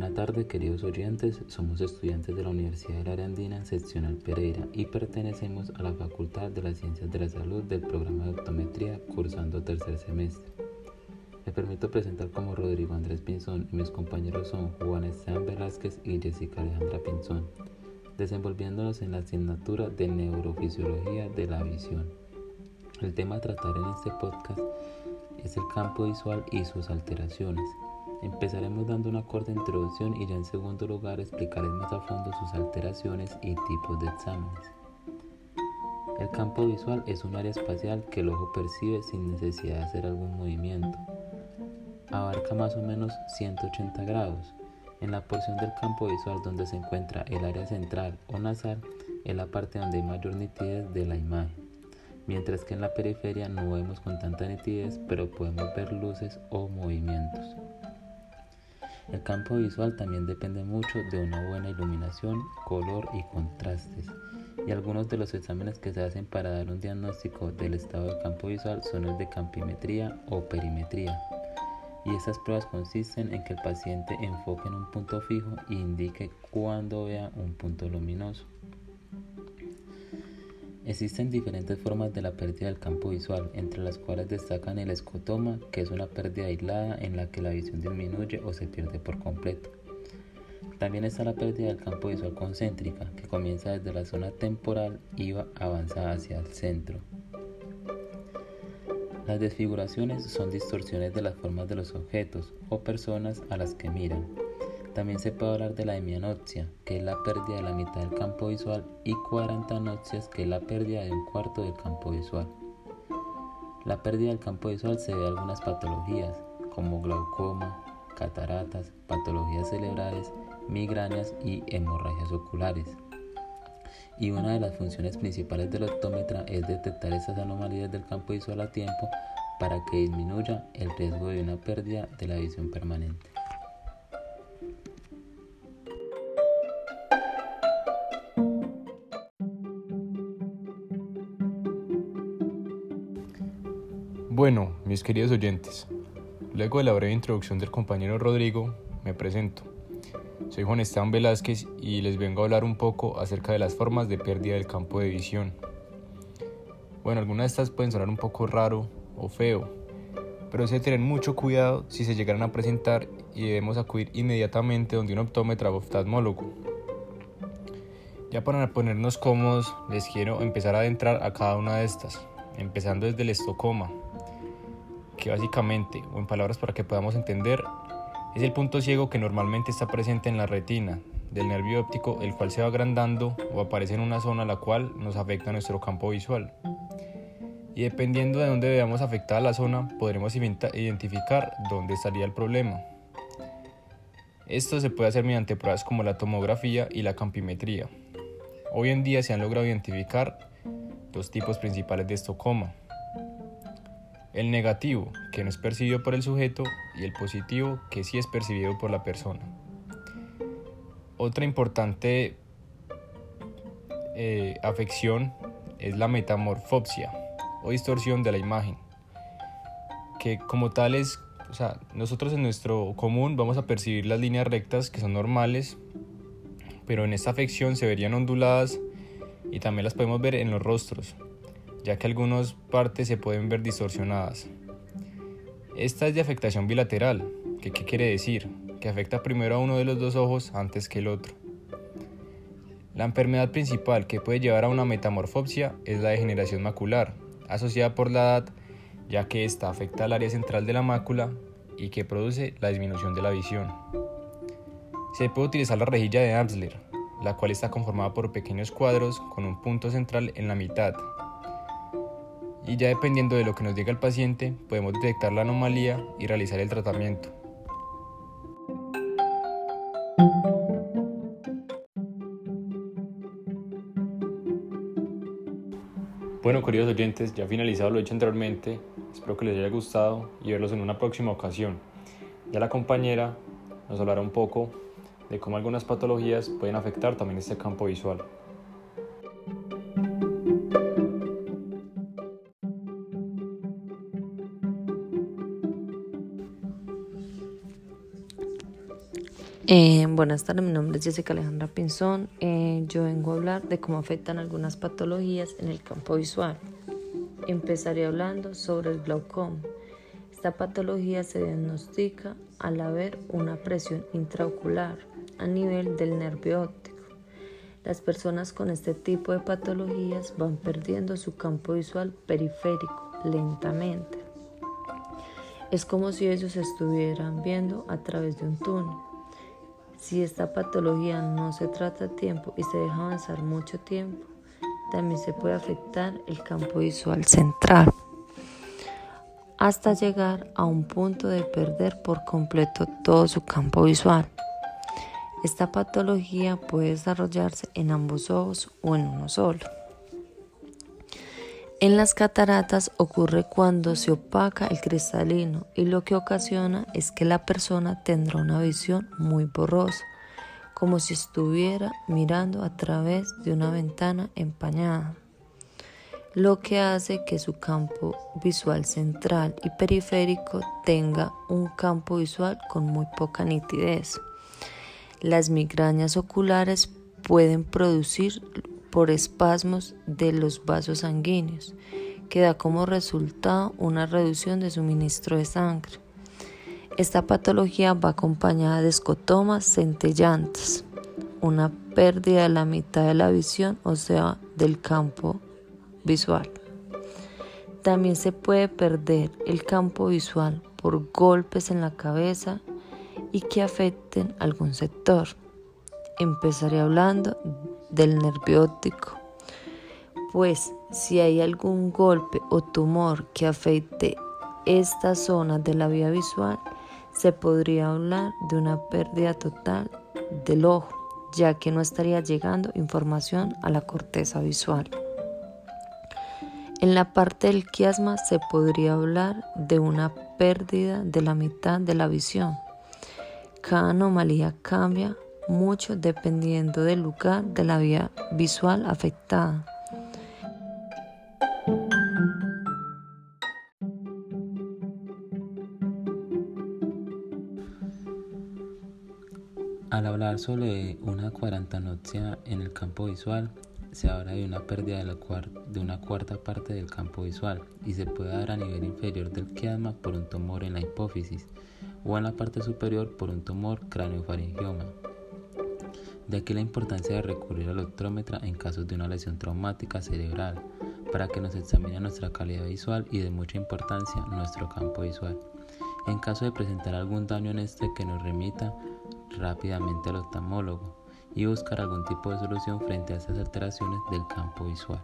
Buenas tardes queridos oyentes, somos estudiantes de la Universidad de la Arandina, seccional Pereira, y pertenecemos a la Facultad de las Ciencias de la Salud del programa de optometría cursando tercer semestre. Me permito presentar como Rodrigo Andrés Pinzón y mis compañeros son Juan Esteban Velázquez y Jessica Alejandra Pinzón, desenvolviéndonos en la asignatura de Neurofisiología de la Visión. El tema a tratar en este podcast es el campo visual y sus alteraciones. Empezaremos dando una corta introducción y ya en segundo lugar explicaré más a fondo sus alteraciones y tipos de exámenes. El campo visual es un área espacial que el ojo percibe sin necesidad de hacer algún movimiento. Abarca más o menos 180 grados. En la porción del campo visual donde se encuentra el área central o nasal es la parte donde hay mayor nitidez de la imagen, mientras que en la periferia no vemos con tanta nitidez, pero podemos ver luces o movimientos. El campo visual también depende mucho de una buena iluminación, color y contrastes. Y algunos de los exámenes que se hacen para dar un diagnóstico del estado del campo visual son el de campimetría o perimetría. Y estas pruebas consisten en que el paciente enfoque en un punto fijo e indique cuando vea un punto luminoso. Existen diferentes formas de la pérdida del campo visual, entre las cuales destacan el escotoma, que es una pérdida aislada en la que la visión disminuye o se pierde por completo. También está la pérdida del campo visual concéntrica, que comienza desde la zona temporal y va avanza hacia el centro. Las desfiguraciones son distorsiones de las formas de los objetos o personas a las que miran. También se puede hablar de la hemianopsia, que es la pérdida de la mitad del campo visual, y cuarantanopsias, que es la pérdida de un cuarto del campo visual. La pérdida del campo visual se debe a algunas patologías, como glaucoma, cataratas, patologías cerebrales, migrañas y hemorragias oculares. Y una de las funciones principales del optómetra es detectar esas anomalías del campo visual a tiempo para que disminuya el riesgo de una pérdida de la visión permanente. Bueno, mis queridos oyentes, luego de la breve introducción del compañero Rodrigo, me presento. Soy Juan Esteban Velázquez y les vengo a hablar un poco acerca de las formas de pérdida del campo de visión. Bueno, algunas de estas pueden sonar un poco raro o feo, pero se tener mucho cuidado si se llegaran a presentar y debemos acudir inmediatamente donde un optómetra o oftalmólogo. Ya para ponernos cómodos, les quiero empezar a adentrar a cada una de estas, empezando desde el estocoma, que básicamente, o en palabras para que podamos entender, es el punto ciego que normalmente está presente en la retina del nervio óptico, el cual se va agrandando o aparece en una zona la cual nos afecta nuestro campo visual. Y dependiendo de dónde veamos afectada la zona, podremos identificar dónde estaría el problema. Esto se puede hacer mediante pruebas como la tomografía y la campimetría. Hoy en día se han logrado identificar dos tipos principales de estocoma, el negativo, que no es percibido por el sujeto, y el positivo, que sí es percibido por la persona. Otra importante eh, afección es la metamorfopsia o distorsión de la imagen, que como tal es, o sea, nosotros en nuestro común vamos a percibir las líneas rectas que son normales, pero en esta afección se verían onduladas y también las podemos ver en los rostros, ya que algunas partes se pueden ver distorsionadas. Esta es de afectación bilateral, que qué quiere decir? Que afecta primero a uno de los dos ojos antes que el otro. La enfermedad principal que puede llevar a una metamorfopsia es la degeneración macular, asociada por la edad, ya que esta afecta al área central de la mácula y que produce la disminución de la visión. Se puede utilizar la rejilla de Amsler, la cual está conformada por pequeños cuadros con un punto central en la mitad, y ya dependiendo de lo que nos diga el paciente podemos detectar la anomalía y realizar el tratamiento. Bueno, queridos oyentes, ya finalizado lo hecho anteriormente, espero que les haya gustado y verlos en una próxima ocasión. Ya la compañera nos hablará un poco de cómo algunas patologías pueden afectar también este campo visual. Eh, buenas tardes, mi nombre es Jessica Alejandra Pinzón. Eh, yo vengo a hablar de cómo afectan algunas patologías en el campo visual. Empezaré hablando sobre el glaucoma. Esta patología se diagnostica al haber una presión intraocular a nivel del nervio óptico. Las personas con este tipo de patologías van perdiendo su campo visual periférico lentamente. Es como si ellos estuvieran viendo a través de un túnel. Si esta patología no se trata a tiempo y se deja avanzar mucho tiempo, también se puede afectar el campo visual central hasta llegar a un punto de perder por completo todo su campo visual. Esta patología puede desarrollarse en ambos ojos o en uno solo. En las cataratas ocurre cuando se opaca el cristalino y lo que ocasiona es que la persona tendrá una visión muy borrosa, como si estuviera mirando a través de una ventana empañada, lo que hace que su campo visual central y periférico tenga un campo visual con muy poca nitidez. Las migrañas oculares pueden producir por espasmos de los vasos sanguíneos, que da como resultado una reducción de suministro de sangre. Esta patología va acompañada de escotomas centellantes, una pérdida de la mitad de la visión, o sea, del campo visual. También se puede perder el campo visual por golpes en la cabeza y que afecten algún sector. Empezaré hablando del nervio óptico. Pues si hay algún golpe o tumor que afecte esta zona de la vía visual, se podría hablar de una pérdida total del ojo, ya que no estaría llegando información a la corteza visual. En la parte del quiasma se podría hablar de una pérdida de la mitad de la visión. Cada anomalía cambia mucho dependiendo del lugar de la vía visual afectada. Al hablar sobre una cuarantanopsia en el campo visual, se habla de una pérdida de, la de, una cuarta parte del campo visual y se puede dar a nivel inferior del quiasma por un tumor en la hipófisis o en la parte superior por un tumor craneofaringioma. De aquí la importancia de recurrir al optómetra en casos de una lesión traumática cerebral para que nos examine nuestra calidad visual y de mucha importancia nuestro campo visual. En caso de presentar algún daño en este que nos remita rápidamente al oftalmólogo y buscar algún tipo de solución frente a estas alteraciones del campo visual.